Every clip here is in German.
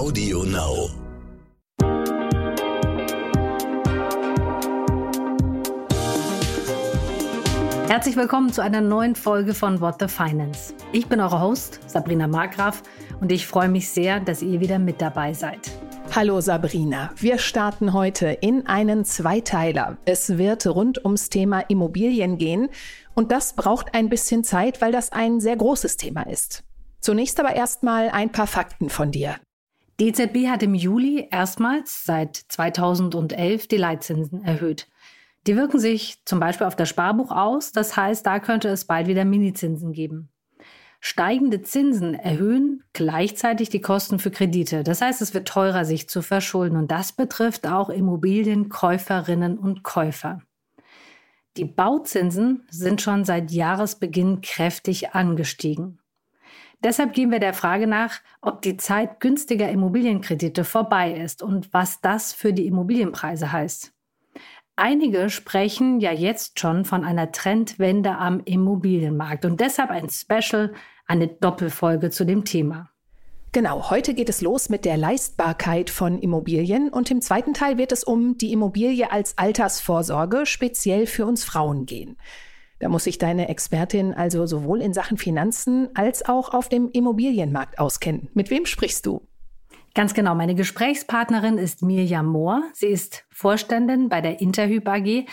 Audio Now. Herzlich willkommen zu einer neuen Folge von What the Finance. Ich bin eure Host Sabrina Markgraf und ich freue mich sehr, dass ihr wieder mit dabei seid. Hallo Sabrina, wir starten heute in einen Zweiteiler. Es wird rund ums Thema Immobilien gehen und das braucht ein bisschen Zeit, weil das ein sehr großes Thema ist. Zunächst aber erstmal ein paar Fakten von dir. Die EZB hat im Juli erstmals seit 2011 die Leitzinsen erhöht. Die wirken sich zum Beispiel auf das Sparbuch aus, das heißt, da könnte es bald wieder Minizinsen geben. Steigende Zinsen erhöhen gleichzeitig die Kosten für Kredite. Das heißt, es wird teurer, sich zu verschulden. Und das betrifft auch Immobilienkäuferinnen und Käufer. Die Bauzinsen sind schon seit Jahresbeginn kräftig angestiegen. Deshalb gehen wir der Frage nach, ob die Zeit günstiger Immobilienkredite vorbei ist und was das für die Immobilienpreise heißt. Einige sprechen ja jetzt schon von einer Trendwende am Immobilienmarkt und deshalb ein Special, eine Doppelfolge zu dem Thema. Genau, heute geht es los mit der Leistbarkeit von Immobilien und im zweiten Teil wird es um die Immobilie als Altersvorsorge speziell für uns Frauen gehen. Da muss sich deine Expertin also sowohl in Sachen Finanzen als auch auf dem Immobilienmarkt auskennen. Mit wem sprichst du? Ganz genau. Meine Gesprächspartnerin ist Mirjam Mohr. Sie ist Vorständin bei der Interhyp AG.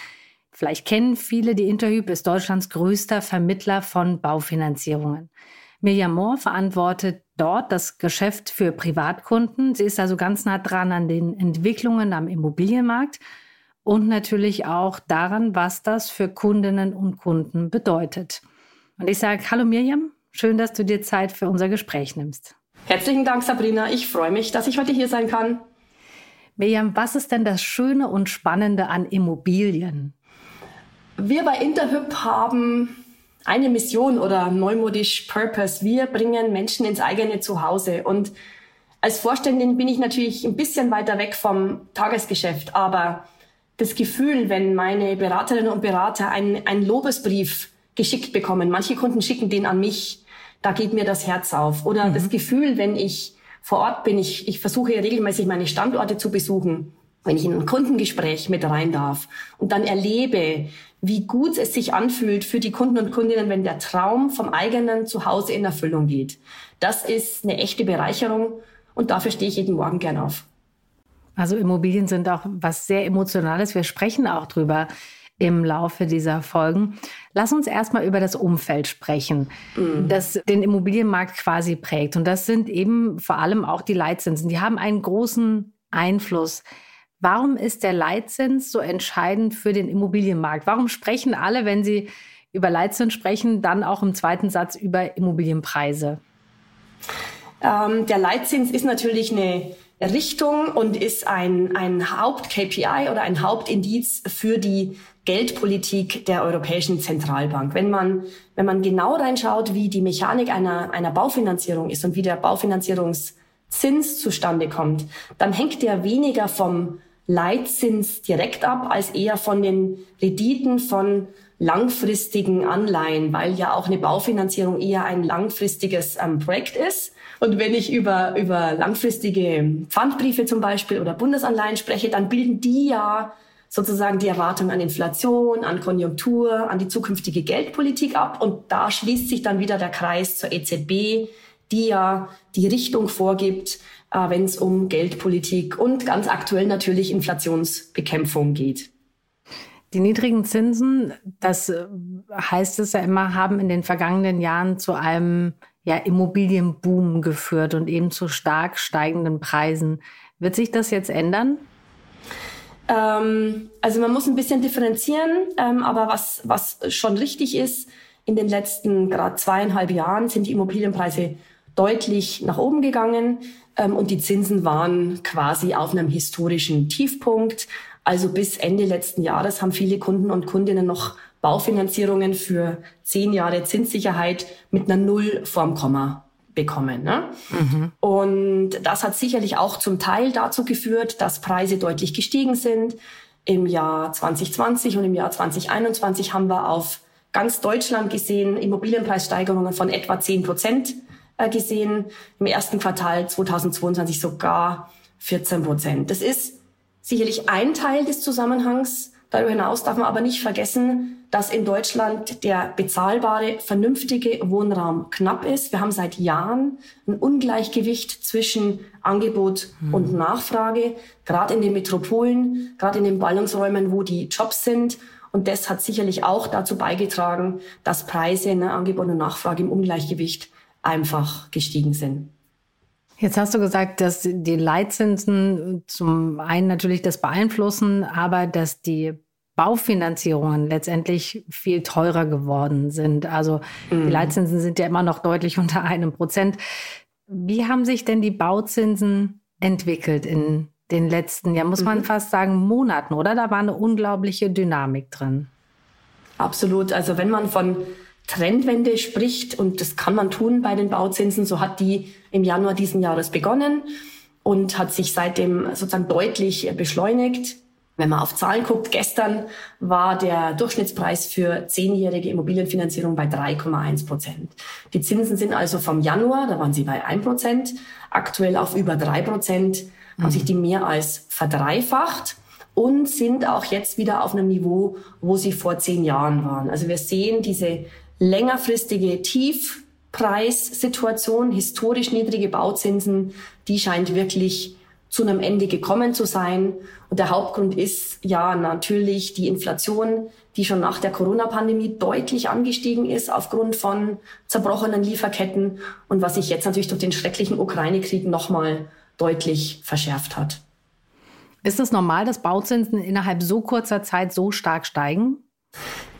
Vielleicht kennen viele, die Interhyp ist Deutschlands größter Vermittler von Baufinanzierungen. Mirjam Mohr verantwortet dort das Geschäft für Privatkunden. Sie ist also ganz nah dran an den Entwicklungen am Immobilienmarkt und natürlich auch daran, was das für Kundinnen und Kunden bedeutet. Und ich sage, hallo Mirjam, schön, dass du dir Zeit für unser Gespräch nimmst. Herzlichen Dank, Sabrina. Ich freue mich, dass ich heute hier sein kann. Mirjam, was ist denn das Schöne und Spannende an Immobilien? Wir bei Interhyp haben eine Mission oder neumodisch Purpose. Wir bringen Menschen ins eigene Zuhause. Und als Vorständin bin ich natürlich ein bisschen weiter weg vom Tagesgeschäft, aber das Gefühl, wenn meine Beraterinnen und Berater einen, einen Lobesbrief geschickt bekommen, manche Kunden schicken den an mich, da geht mir das Herz auf. Oder mhm. das Gefühl, wenn ich vor Ort bin, ich, ich versuche regelmäßig meine Standorte zu besuchen, wenn ich in ein Kundengespräch mit rein darf und dann erlebe, wie gut es sich anfühlt für die Kunden und Kundinnen, wenn der Traum vom eigenen Zuhause in Erfüllung geht. Das ist eine echte Bereicherung und dafür stehe ich jeden Morgen gern auf. Also Immobilien sind auch was sehr Emotionales. Wir sprechen auch drüber im Laufe dieser Folgen. Lass uns erstmal über das Umfeld sprechen, mhm. das den Immobilienmarkt quasi prägt. Und das sind eben vor allem auch die Leitzinsen. Die haben einen großen Einfluss. Warum ist der Leitzins so entscheidend für den Immobilienmarkt? Warum sprechen alle, wenn sie über Leitzins sprechen, dann auch im zweiten Satz über Immobilienpreise? Ähm, der Leitzins ist natürlich eine Richtung und ist ein, ein Haupt-KPI oder ein Hauptindiz für die Geldpolitik der Europäischen Zentralbank. Wenn man, wenn man genau reinschaut, wie die Mechanik einer, einer Baufinanzierung ist und wie der Baufinanzierungszins zustande kommt, dann hängt der weniger vom Leitzins direkt ab, als eher von den Renditen von langfristigen Anleihen, weil ja auch eine Baufinanzierung eher ein langfristiges ähm, Projekt ist. Und wenn ich über, über langfristige Pfandbriefe zum Beispiel oder Bundesanleihen spreche, dann bilden die ja sozusagen die Erwartung an Inflation, an Konjunktur, an die zukünftige Geldpolitik ab. Und da schließt sich dann wieder der Kreis zur EZB, die ja die Richtung vorgibt, äh, wenn es um Geldpolitik und ganz aktuell natürlich Inflationsbekämpfung geht. Die niedrigen Zinsen, das äh, heißt es ja immer, haben in den vergangenen Jahren zu einem ja, Immobilienboom geführt und eben zu stark steigenden Preisen. Wird sich das jetzt ändern? Ähm, also man muss ein bisschen differenzieren, ähm, aber was, was schon richtig ist, in den letzten gerade zweieinhalb Jahren sind die Immobilienpreise deutlich nach oben gegangen ähm, und die Zinsen waren quasi auf einem historischen Tiefpunkt. Also bis Ende letzten Jahres haben viele Kunden und Kundinnen noch Baufinanzierungen für zehn Jahre Zinssicherheit mit einer Null vorm Komma bekommen. Ne? Mhm. Und das hat sicherlich auch zum Teil dazu geführt, dass Preise deutlich gestiegen sind. Im Jahr 2020 und im Jahr 2021 haben wir auf ganz Deutschland gesehen Immobilienpreissteigerungen von etwa 10 Prozent äh, gesehen, im ersten Quartal 2022 sogar 14 Prozent. Das ist sicherlich ein Teil des Zusammenhangs. Darüber hinaus darf man aber nicht vergessen, dass in Deutschland der bezahlbare, vernünftige Wohnraum knapp ist. Wir haben seit Jahren ein Ungleichgewicht zwischen Angebot hm. und Nachfrage, gerade in den Metropolen, gerade in den Ballungsräumen, wo die Jobs sind. Und das hat sicherlich auch dazu beigetragen, dass Preise, ne, Angebot und Nachfrage im Ungleichgewicht einfach gestiegen sind. Jetzt hast du gesagt, dass die Leitzinsen zum einen natürlich das beeinflussen, aber dass die Baufinanzierungen letztendlich viel teurer geworden sind. Also mhm. die Leitzinsen sind ja immer noch deutlich unter einem Prozent. Wie haben sich denn die Bauzinsen entwickelt in den letzten, ja muss man mhm. fast sagen, Monaten, oder? Da war eine unglaubliche Dynamik drin. Absolut. Also wenn man von Trendwende spricht, und das kann man tun bei den Bauzinsen, so hat die im Januar diesen Jahres begonnen und hat sich seitdem sozusagen deutlich beschleunigt. Wenn man auf Zahlen guckt, gestern war der Durchschnittspreis für zehnjährige Immobilienfinanzierung bei 3,1 Prozent. Die Zinsen sind also vom Januar, da waren sie bei 1 Prozent, aktuell auf über 3 Prozent, mhm. haben sich die mehr als verdreifacht und sind auch jetzt wieder auf einem Niveau, wo sie vor zehn Jahren waren. Also wir sehen diese längerfristige Tiefpreissituation, historisch niedrige Bauzinsen, die scheint wirklich zu einem Ende gekommen zu sein. Und der Hauptgrund ist ja natürlich die Inflation, die schon nach der Corona-Pandemie deutlich angestiegen ist aufgrund von zerbrochenen Lieferketten und was sich jetzt natürlich durch den schrecklichen Ukraine-Krieg nochmal deutlich verschärft hat. Ist es normal, dass Bauzinsen innerhalb so kurzer Zeit so stark steigen?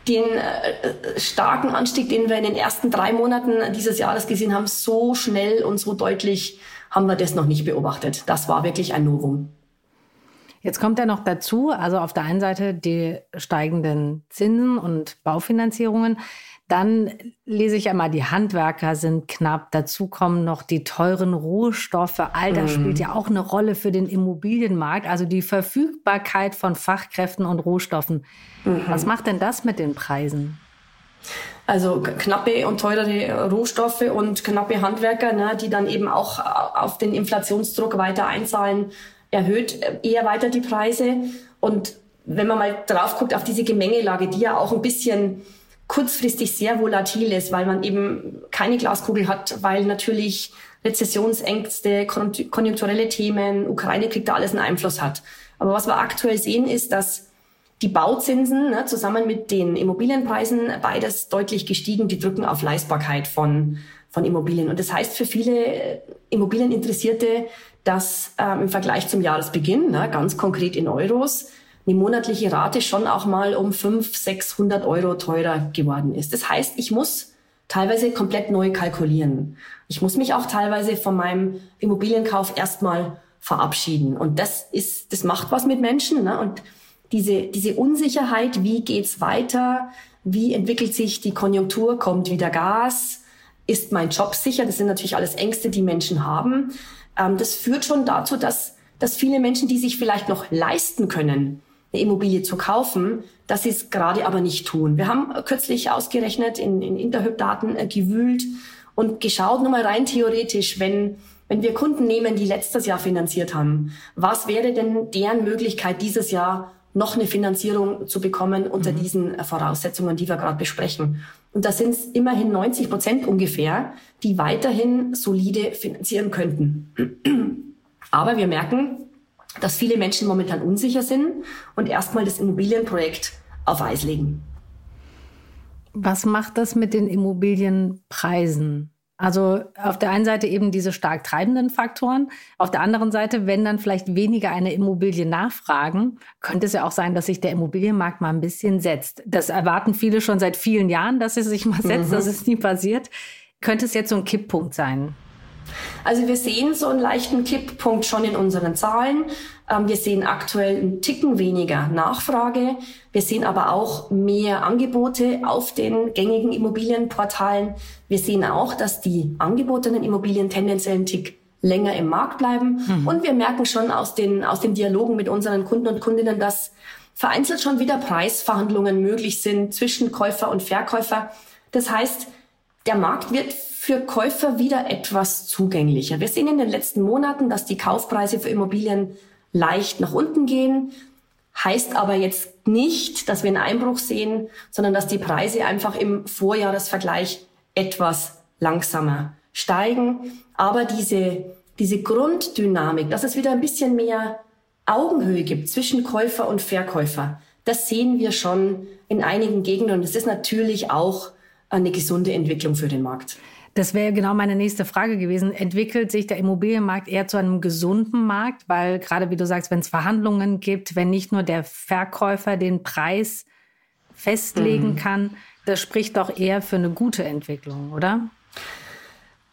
Den äh, starken Anstieg, den wir in den ersten drei Monaten dieses Jahres gesehen haben, so schnell und so deutlich haben wir das noch nicht beobachtet. Das war wirklich ein Novum. Jetzt kommt ja noch dazu, also auf der einen Seite die steigenden Zinsen und Baufinanzierungen. Dann lese ich einmal, die Handwerker sind knapp. Dazu kommen noch die teuren Rohstoffe. All das mhm. spielt ja auch eine Rolle für den Immobilienmarkt. Also die Verfügbarkeit von Fachkräften und Rohstoffen. Mhm. Was macht denn das mit den Preisen? Also knappe und teurere Rohstoffe und knappe Handwerker, ne, die dann eben auch auf den Inflationsdruck weiter einzahlen, erhöht eher weiter die Preise. Und wenn man mal drauf guckt auf diese Gemengelage, die ja auch ein bisschen kurzfristig sehr volatil ist, weil man eben keine Glaskugel hat, weil natürlich Rezessionsängste, konjunkturelle Themen, Ukraine kriegt da alles einen Einfluss hat. Aber was wir aktuell sehen, ist, dass die Bauzinsen ne, zusammen mit den Immobilienpreisen beides deutlich gestiegen, die drücken auf Leistbarkeit von, von Immobilien. Und das heißt für viele Immobilieninteressierte, dass ähm, im Vergleich zum Jahresbeginn, ne, ganz konkret in Euros, die monatliche Rate schon auch mal um 500, 600 Euro teurer geworden ist. Das heißt, ich muss teilweise komplett neu kalkulieren. Ich muss mich auch teilweise von meinem Immobilienkauf erstmal verabschieden. Und das ist, das macht was mit Menschen. Ne? Und diese, diese Unsicherheit, wie geht's weiter? Wie entwickelt sich die Konjunktur? Kommt wieder Gas? Ist mein Job sicher? Das sind natürlich alles Ängste, die Menschen haben. Ähm, das führt schon dazu, dass, dass viele Menschen, die sich vielleicht noch leisten können, eine Immobilie zu kaufen, dass sie es gerade aber nicht tun. Wir haben kürzlich ausgerechnet, in, in Interhyp-Daten äh, gewühlt und geschaut, nur mal rein theoretisch, wenn, wenn wir Kunden nehmen, die letztes Jahr finanziert haben, was wäre denn deren Möglichkeit dieses Jahr noch eine Finanzierung zu bekommen unter mhm. diesen äh, Voraussetzungen, die wir gerade besprechen. Und da sind es immerhin 90 Prozent ungefähr, die weiterhin solide finanzieren könnten. Aber wir merken, dass viele Menschen momentan unsicher sind und erstmal das Immobilienprojekt auf Eis legen. Was macht das mit den Immobilienpreisen? Also auf der einen Seite eben diese stark treibenden Faktoren, auf der anderen Seite, wenn dann vielleicht weniger eine Immobilie nachfragen, könnte es ja auch sein, dass sich der Immobilienmarkt mal ein bisschen setzt. Das erwarten viele schon seit vielen Jahren, dass es sich mal setzt, mhm. dass es nie passiert. Könnte es jetzt so ein Kipppunkt sein? Also wir sehen so einen leichten Kipppunkt schon in unseren Zahlen. Ähm, wir sehen aktuell einen Ticken weniger Nachfrage. Wir sehen aber auch mehr Angebote auf den gängigen Immobilienportalen. Wir sehen auch, dass die angebotenen Immobilien tendenziell einen Tick länger im Markt bleiben. Mhm. Und wir merken schon aus den, aus den Dialogen mit unseren Kunden und Kundinnen, dass vereinzelt schon wieder Preisverhandlungen möglich sind zwischen Käufer und Verkäufer. Das heißt, der Markt wird für Käufer wieder etwas zugänglicher. Wir sehen in den letzten Monaten, dass die Kaufpreise für Immobilien leicht nach unten gehen. Heißt aber jetzt nicht, dass wir einen Einbruch sehen, sondern dass die Preise einfach im Vorjahresvergleich etwas langsamer steigen. Aber diese, diese Grunddynamik, dass es wieder ein bisschen mehr Augenhöhe gibt zwischen Käufer und Verkäufer, das sehen wir schon in einigen Gegenden. Und es ist natürlich auch eine gesunde Entwicklung für den Markt. Das wäre genau meine nächste Frage gewesen. Entwickelt sich der Immobilienmarkt eher zu einem gesunden Markt? Weil gerade wie du sagst, wenn es Verhandlungen gibt, wenn nicht nur der Verkäufer den Preis festlegen mhm. kann, das spricht doch eher für eine gute Entwicklung, oder?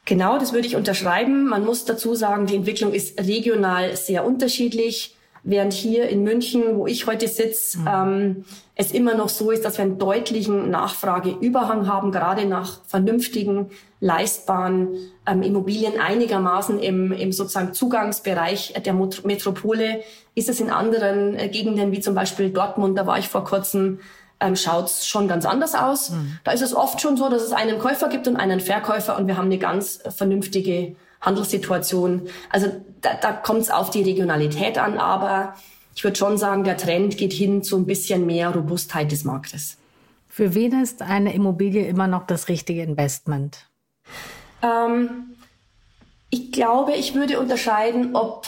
Genau, das würde ich unterschreiben. Man muss dazu sagen, die Entwicklung ist regional sehr unterschiedlich. Während hier in München, wo ich heute sitze, mhm. ähm, es immer noch so ist, dass wir einen deutlichen Nachfrageüberhang haben, gerade nach vernünftigen, leistbaren ähm, Immobilien einigermaßen im, im sozusagen Zugangsbereich der Metropole. Ist es in anderen äh, Gegenden wie zum Beispiel Dortmund, da war ich vor kurzem, ähm, schaut es schon ganz anders aus. Mhm. Da ist es oft schon so, dass es einen Käufer gibt und einen Verkäufer und wir haben eine ganz vernünftige Handelssituation. Also da, da kommt es auf die Regionalität an, aber ich würde schon sagen, der Trend geht hin zu ein bisschen mehr Robustheit des Marktes. Für wen ist eine Immobilie immer noch das richtige Investment? Ähm, ich glaube, ich würde unterscheiden, ob,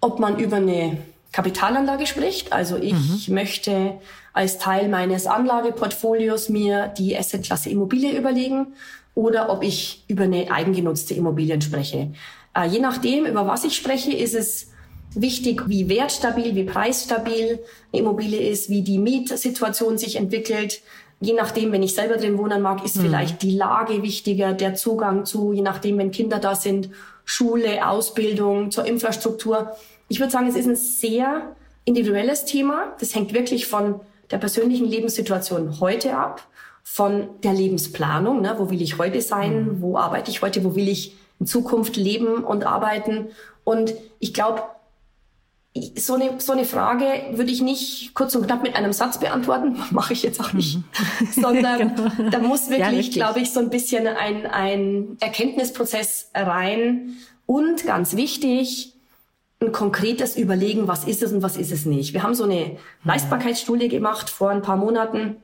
ob man über eine Kapitalanlage spricht. Also ich mhm. möchte als Teil meines Anlageportfolios mir die Assetklasse Immobilie überlegen oder ob ich über eine eigengenutzte Immobilien spreche. Äh, je nachdem, über was ich spreche, ist es wichtig, wie wertstabil, wie preisstabil eine Immobilie ist, wie die Mietsituation sich entwickelt. Je nachdem, wenn ich selber drin wohnen mag, ist mhm. vielleicht die Lage wichtiger, der Zugang zu, je nachdem, wenn Kinder da sind, Schule, Ausbildung, zur Infrastruktur. Ich würde sagen, es ist ein sehr individuelles Thema. Das hängt wirklich von der persönlichen Lebenssituation heute ab von der Lebensplanung. Ne? Wo will ich heute sein? Mhm. Wo arbeite ich heute? Wo will ich in Zukunft leben und arbeiten? Und ich glaube, so eine, so eine Frage würde ich nicht kurz und knapp mit einem Satz beantworten, mache ich jetzt auch nicht, mhm. sondern genau. da muss wirklich, ja, glaube ich, so ein bisschen ein, ein Erkenntnisprozess rein und ganz wichtig, ein konkretes Überlegen, was ist es und was ist es nicht. Wir haben so eine mhm. Leistbarkeitsstudie gemacht vor ein paar Monaten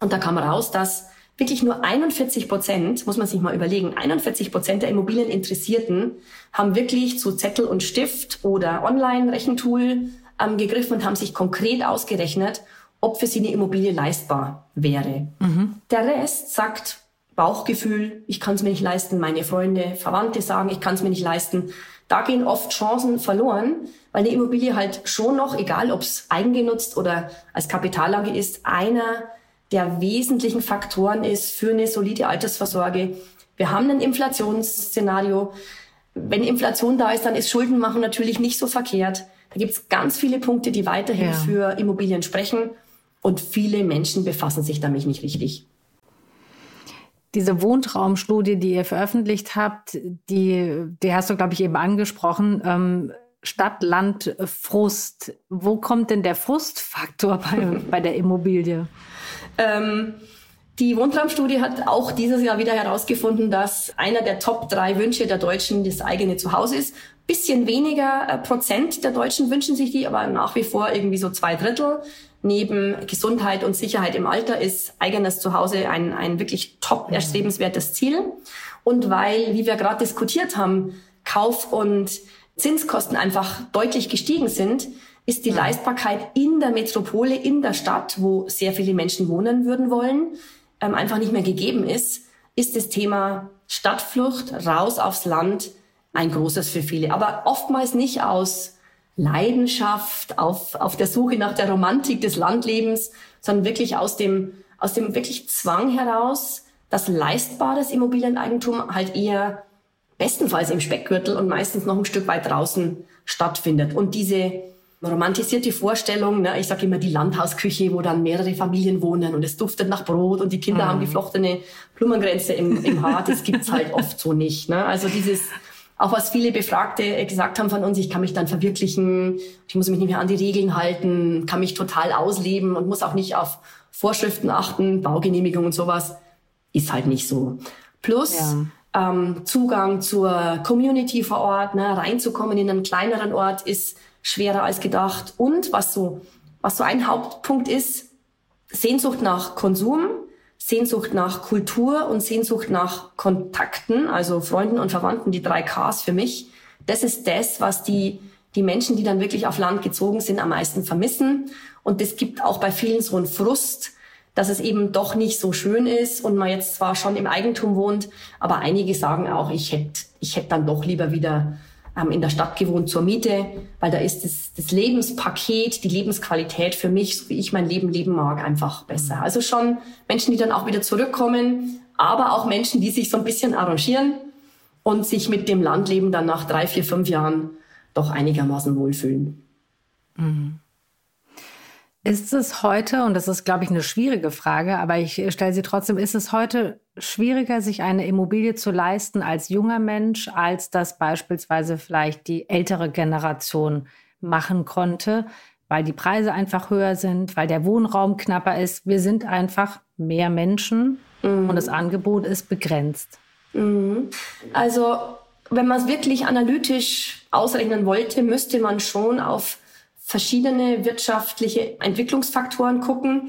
und da kam raus, dass wirklich nur 41 Prozent, muss man sich mal überlegen, 41 Prozent der Immobilieninteressierten haben wirklich zu Zettel und Stift oder Online-Rechentool ähm, gegriffen und haben sich konkret ausgerechnet, ob für sie eine Immobilie leistbar wäre. Mhm. Der Rest sagt Bauchgefühl, ich kann es mir nicht leisten, meine Freunde, Verwandte sagen, ich kann es mir nicht leisten. Da gehen oft Chancen verloren, weil eine Immobilie halt schon noch, egal ob es eigengenutzt oder als Kapitallage ist, einer der wesentlichen Faktoren ist für eine solide Altersvorsorge. Wir haben ein Inflationsszenario. Wenn Inflation da ist, dann ist Schuldenmachen natürlich nicht so verkehrt. Da gibt es ganz viele Punkte, die weiterhin ja. für Immobilien sprechen. Und viele Menschen befassen sich damit nicht richtig. Diese Wohntraumstudie, die ihr veröffentlicht habt, die, die hast du, glaube ich, eben angesprochen. Ähm, Stadt, Land, Frust. Wo kommt denn der Frustfaktor bei, bei der Immobilie? Ähm, die Wohntraumstudie hat auch dieses Jahr wieder herausgefunden, dass einer der Top drei Wünsche der Deutschen das eigene Zuhause ist. Bisschen weniger äh, Prozent der Deutschen wünschen sich die, aber nach wie vor irgendwie so zwei Drittel. Neben Gesundheit und Sicherheit im Alter ist eigenes Zuhause ein, ein wirklich top erstrebenswertes Ziel. Und weil, wie wir gerade diskutiert haben, Kauf- und Zinskosten einfach deutlich gestiegen sind, ist die Leistbarkeit in der Metropole, in der Stadt, wo sehr viele Menschen wohnen würden wollen, ähm, einfach nicht mehr gegeben ist, ist das Thema Stadtflucht raus aufs Land ein großes für viele. Aber oftmals nicht aus Leidenschaft, auf, auf der Suche nach der Romantik des Landlebens, sondern wirklich aus dem, aus dem wirklich Zwang heraus, dass leistbares Immobilieneigentum halt eher bestenfalls im Speckgürtel und meistens noch ein Stück weit draußen stattfindet. Und diese romantisierte Vorstellung, ne? ich sage immer die Landhausküche, wo dann mehrere Familien wohnen und es duftet nach Brot und die Kinder mhm. haben geflochtene Blumengrenze im, im Haar, das gibt's halt oft so nicht. Ne? Also dieses, auch was viele Befragte gesagt haben von uns, ich kann mich dann verwirklichen, ich muss mich nicht mehr an die Regeln halten, kann mich total ausleben und muss auch nicht auf Vorschriften achten, Baugenehmigung und sowas, ist halt nicht so. Plus, ja. ähm, Zugang zur Community vor Ort, ne, reinzukommen in einen kleineren Ort ist schwerer als gedacht. Und was so, was so ein Hauptpunkt ist, Sehnsucht nach Konsum, Sehnsucht nach Kultur und Sehnsucht nach Kontakten, also Freunden und Verwandten, die drei Ks für mich. Das ist das, was die, die Menschen, die dann wirklich auf Land gezogen sind, am meisten vermissen. Und das gibt auch bei vielen so einen Frust, dass es eben doch nicht so schön ist und man jetzt zwar schon im Eigentum wohnt, aber einige sagen auch, ich hätte ich hätte dann doch lieber wieder ähm, in der Stadt gewohnt zur Miete, weil da ist das, das Lebenspaket, die Lebensqualität für mich, so wie ich mein Leben leben mag, einfach besser. Mhm. Also schon Menschen, die dann auch wieder zurückkommen, aber auch Menschen, die sich so ein bisschen arrangieren und sich mit dem Landleben dann nach drei, vier, fünf Jahren doch einigermaßen wohlfühlen. Mhm. Ist es heute, und das ist, glaube ich, eine schwierige Frage, aber ich stelle sie trotzdem, ist es heute schwieriger, sich eine Immobilie zu leisten als junger Mensch, als das beispielsweise vielleicht die ältere Generation machen konnte, weil die Preise einfach höher sind, weil der Wohnraum knapper ist. Wir sind einfach mehr Menschen mhm. und das Angebot ist begrenzt. Mhm. Also, wenn man es wirklich analytisch ausrechnen wollte, müsste man schon auf verschiedene wirtschaftliche Entwicklungsfaktoren gucken.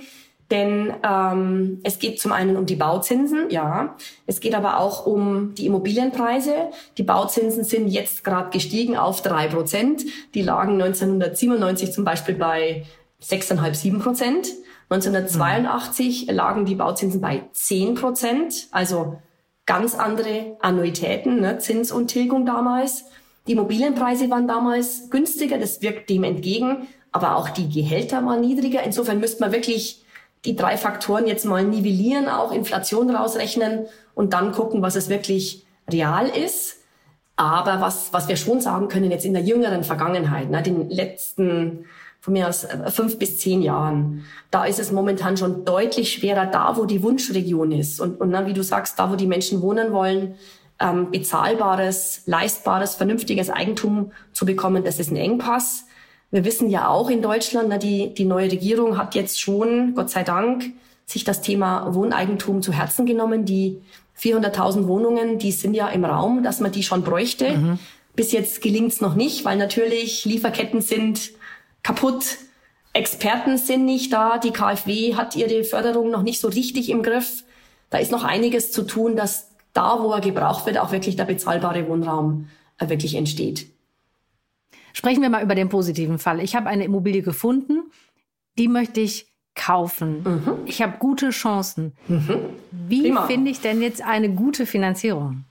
Denn ähm, es geht zum einen um die Bauzinsen, ja. Es geht aber auch um die Immobilienpreise. Die Bauzinsen sind jetzt gerade gestiegen auf drei Prozent. Die lagen 1997 zum Beispiel bei 6,5, 7 Prozent. 1982 mhm. lagen die Bauzinsen bei 10 Prozent. Also ganz andere Annuitäten, ne, Zins und Tilgung damals. Die Immobilienpreise waren damals günstiger, das wirkt dem entgegen, aber auch die Gehälter waren niedriger. Insofern müsste man wirklich die drei Faktoren jetzt mal nivellieren, auch Inflation rausrechnen und dann gucken, was es wirklich real ist. Aber was, was wir schon sagen können jetzt in der jüngeren Vergangenheit, ne, den letzten von mir aus äh, fünf bis zehn Jahren, da ist es momentan schon deutlich schwerer, da wo die Wunschregion ist und, und dann, wie du sagst, da wo die Menschen wohnen wollen, ähm, bezahlbares, leistbares, vernünftiges Eigentum zu bekommen, das ist ein Engpass. Wir wissen ja auch in Deutschland, na, die, die neue Regierung hat jetzt schon, Gott sei Dank, sich das Thema Wohneigentum zu Herzen genommen. Die 400.000 Wohnungen, die sind ja im Raum, dass man die schon bräuchte. Mhm. Bis jetzt gelingt's noch nicht, weil natürlich Lieferketten sind kaputt, Experten sind nicht da, die KfW hat ihre Förderung noch nicht so richtig im Griff. Da ist noch einiges zu tun, dass da, wo er gebraucht wird, auch wirklich der bezahlbare Wohnraum äh, wirklich entsteht. Sprechen wir mal über den positiven Fall. Ich habe eine Immobilie gefunden, die möchte ich kaufen. Mhm. Ich habe gute Chancen. Mhm. Wie finde ich denn jetzt eine gute Finanzierung?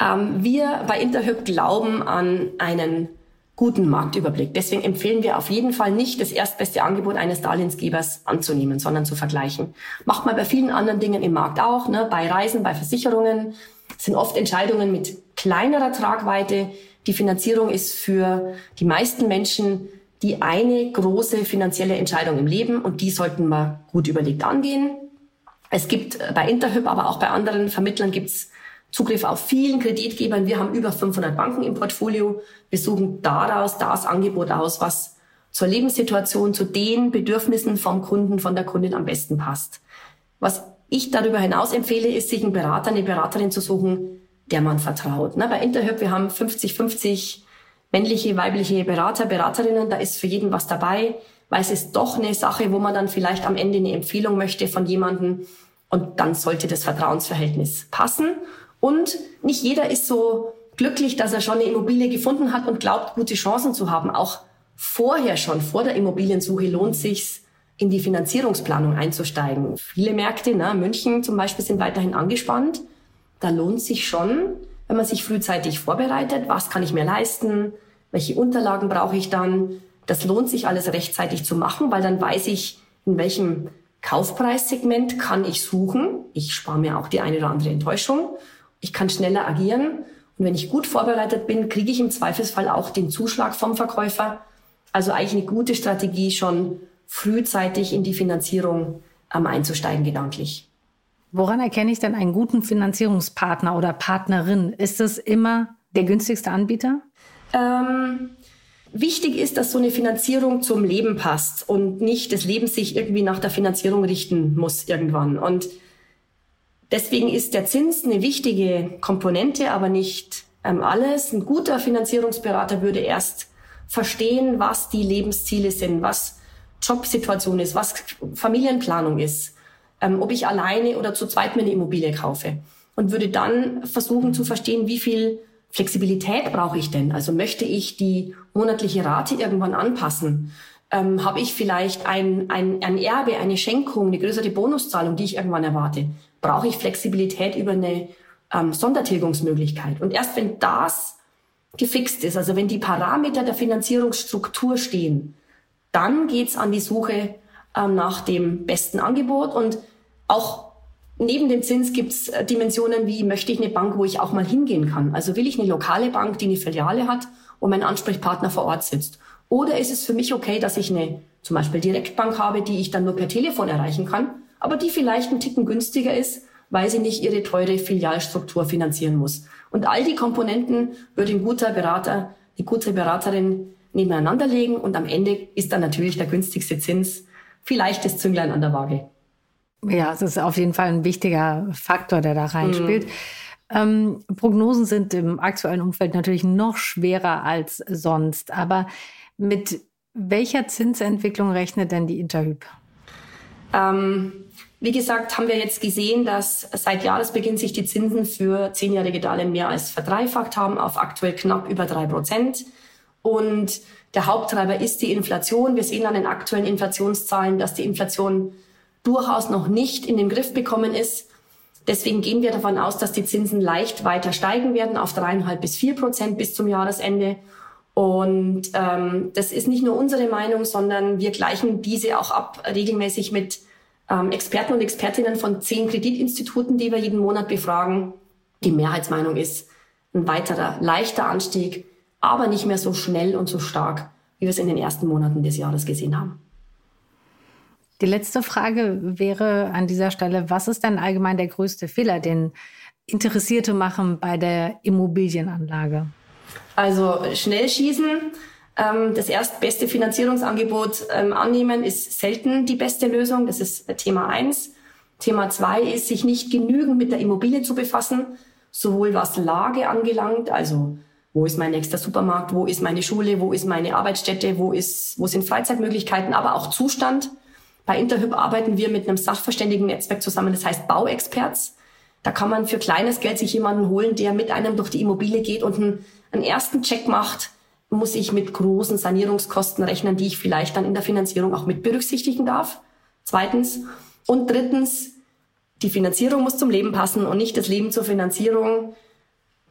Ähm, wir bei Interhyp glauben an einen guten Marktüberblick. Deswegen empfehlen wir auf jeden Fall nicht, das erstbeste Angebot eines Darlehensgebers anzunehmen, sondern zu vergleichen. Macht man bei vielen anderen Dingen im Markt auch, ne? bei Reisen, bei Versicherungen sind oft Entscheidungen mit kleinerer Tragweite. Die Finanzierung ist für die meisten Menschen die eine große finanzielle Entscheidung im Leben und die sollten wir gut überlegt angehen. Es gibt bei Interhyp, aber auch bei anderen Vermittlern gibt's Zugriff auf vielen Kreditgebern. Wir haben über 500 Banken im Portfolio. Wir suchen daraus das Angebot aus, was zur Lebenssituation, zu den Bedürfnissen vom Kunden, von der Kundin am besten passt. Was ich darüber hinaus empfehle, ist, sich einen Berater, eine Beraterin zu suchen, der man vertraut. Na, bei Interhyp, wir haben 50-50 männliche, weibliche Berater, Beraterinnen. Da ist für jeden was dabei, weil es ist doch eine Sache, wo man dann vielleicht am Ende eine Empfehlung möchte von jemandem. Und dann sollte das Vertrauensverhältnis passen. Und nicht jeder ist so glücklich, dass er schon eine Immobilie gefunden hat und glaubt, gute Chancen zu haben. Auch vorher schon, vor der Immobiliensuche lohnt sich's, in die Finanzierungsplanung einzusteigen. Viele Märkte, na, München zum Beispiel, sind weiterhin angespannt. Da lohnt sich schon, wenn man sich frühzeitig vorbereitet, was kann ich mir leisten, welche Unterlagen brauche ich dann. Das lohnt sich alles rechtzeitig zu machen, weil dann weiß ich, in welchem Kaufpreissegment kann ich suchen. Ich spare mir auch die eine oder andere Enttäuschung ich kann schneller agieren. Und wenn ich gut vorbereitet bin, kriege ich im Zweifelsfall auch den Zuschlag vom Verkäufer. Also eigentlich eine gute Strategie, schon frühzeitig in die Finanzierung ähm, einzusteigen, gedanklich. Woran erkenne ich denn einen guten Finanzierungspartner oder Partnerin? Ist es immer der günstigste Anbieter? Ähm, wichtig ist, dass so eine Finanzierung zum Leben passt und nicht das Leben sich irgendwie nach der Finanzierung richten muss irgendwann. Und Deswegen ist der Zins eine wichtige Komponente, aber nicht ähm, alles. Ein guter Finanzierungsberater würde erst verstehen, was die Lebensziele sind, was Jobsituation ist, was Familienplanung ist, ähm, ob ich alleine oder zu zweit mir eine Immobilie kaufe und würde dann versuchen zu verstehen, wie viel Flexibilität brauche ich denn? Also möchte ich die monatliche Rate irgendwann anpassen? Ähm, Habe ich vielleicht ein, ein, ein Erbe, eine Schenkung, eine größere Bonuszahlung, die ich irgendwann erwarte? Brauche ich Flexibilität über eine ähm, Sondertilgungsmöglichkeit? Und erst wenn das gefixt ist, also wenn die Parameter der Finanzierungsstruktur stehen, dann geht's an die Suche ähm, nach dem besten Angebot und auch neben dem Zins gibt's äh, Dimensionen wie, möchte ich eine Bank, wo ich auch mal hingehen kann? Also will ich eine lokale Bank, die eine Filiale hat und mein Ansprechpartner vor Ort sitzt? Oder ist es für mich okay, dass ich eine zum Beispiel Direktbank habe, die ich dann nur per Telefon erreichen kann, aber die vielleicht einen Ticken günstiger ist, weil sie nicht ihre teure Filialstruktur finanzieren muss? Und all die Komponenten würde ein guter Berater, eine gute Beraterin nebeneinander legen und am Ende ist dann natürlich der günstigste Zins vielleicht das Zünglein an der Waage. Ja, es ist auf jeden Fall ein wichtiger Faktor, der da reinspielt. Mhm. Ähm, Prognosen sind im aktuellen Umfeld natürlich noch schwerer als sonst. Aber mit welcher Zinsentwicklung rechnet denn die Interhyp? Ähm, wie gesagt, haben wir jetzt gesehen, dass seit Jahresbeginn sich die Zinsen für zehnjährige Darlehen mehr als verdreifacht haben auf aktuell knapp über drei Prozent. Und der Haupttreiber ist die Inflation. Wir sehen an den aktuellen Inflationszahlen, dass die Inflation durchaus noch nicht in den Griff bekommen ist. Deswegen gehen wir davon aus, dass die Zinsen leicht weiter steigen werden auf dreieinhalb bis vier Prozent bis zum Jahresende. Und ähm, das ist nicht nur unsere Meinung, sondern wir gleichen diese auch ab regelmäßig mit ähm, Experten und Expertinnen von zehn Kreditinstituten, die wir jeden Monat befragen. Die Mehrheitsmeinung ist ein weiterer leichter Anstieg, aber nicht mehr so schnell und so stark, wie wir es in den ersten Monaten des Jahres gesehen haben. Die letzte Frage wäre an dieser Stelle, was ist denn allgemein der größte Fehler, den Interessierte machen bei der Immobilienanlage? Also schnell schießen, das erstbeste Finanzierungsangebot ähm, annehmen, ist selten die beste Lösung. Das ist Thema eins. Thema zwei ist, sich nicht genügend mit der Immobilie zu befassen, sowohl was Lage angelangt, also wo ist mein nächster Supermarkt, wo ist meine Schule, wo ist meine Arbeitsstätte, wo, ist, wo sind Freizeitmöglichkeiten, aber auch Zustand. Bei Interhyp arbeiten wir mit einem Sachverständigen-Netzwerk zusammen, das heißt Bauexperts. Da kann man für kleines Geld sich jemanden holen, der mit einem durch die Immobilie geht und einen, einen ersten Check macht, muss ich mit großen Sanierungskosten rechnen, die ich vielleicht dann in der Finanzierung auch mit berücksichtigen darf. Zweitens. Und drittens, die Finanzierung muss zum Leben passen und nicht das Leben zur Finanzierung.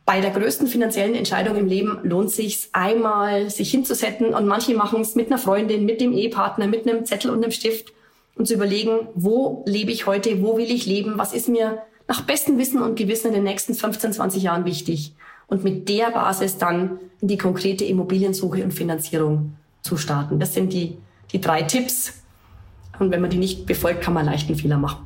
Bei der größten finanziellen Entscheidung im Leben lohnt sich einmal sich hinzusetzen und manche machen es mit einer Freundin, mit dem Ehepartner, mit einem Zettel und einem Stift und zu überlegen, wo lebe ich heute, wo will ich leben, was ist mir nach bestem Wissen und Gewissen in den nächsten 15, 20 Jahren wichtig. Und mit der Basis dann in die konkrete Immobiliensuche und Finanzierung zu starten. Das sind die, die drei Tipps. Und wenn man die nicht befolgt, kann man leicht einen Fehler machen.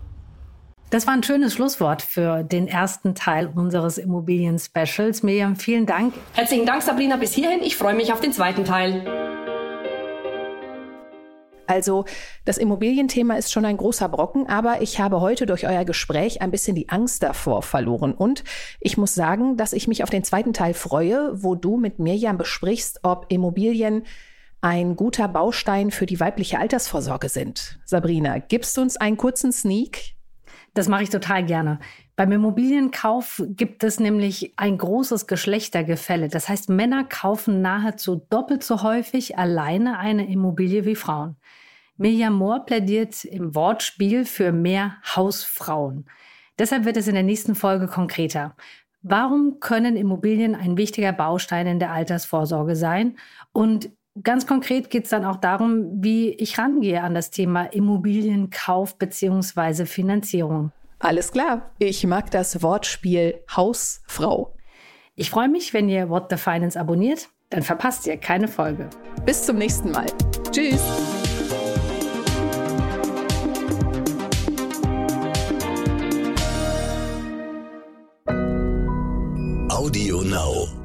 Das war ein schönes Schlusswort für den ersten Teil unseres Immobilien-Specials. Miriam, vielen Dank. Herzlichen Dank, Sabrina, bis hierhin. Ich freue mich auf den zweiten Teil. Also das Immobilienthema ist schon ein großer Brocken, aber ich habe heute durch euer Gespräch ein bisschen die Angst davor verloren. Und ich muss sagen, dass ich mich auf den zweiten Teil freue, wo du mit Mirjam besprichst, ob Immobilien ein guter Baustein für die weibliche Altersvorsorge sind. Sabrina, gibst du uns einen kurzen Sneak? Das mache ich total gerne. Beim Immobilienkauf gibt es nämlich ein großes Geschlechtergefälle. Das heißt, Männer kaufen nahezu doppelt so häufig alleine eine Immobilie wie Frauen. Mirjam Mohr plädiert im Wortspiel für mehr Hausfrauen. Deshalb wird es in der nächsten Folge konkreter. Warum können Immobilien ein wichtiger Baustein in der Altersvorsorge sein? Und ganz konkret geht es dann auch darum, wie ich rangehe an das Thema Immobilienkauf bzw. Finanzierung. Alles klar. Ich mag das Wortspiel Hausfrau. Ich freue mich, wenn ihr What the Finance abonniert. Dann verpasst ihr keine Folge. Bis zum nächsten Mal. Tschüss. now.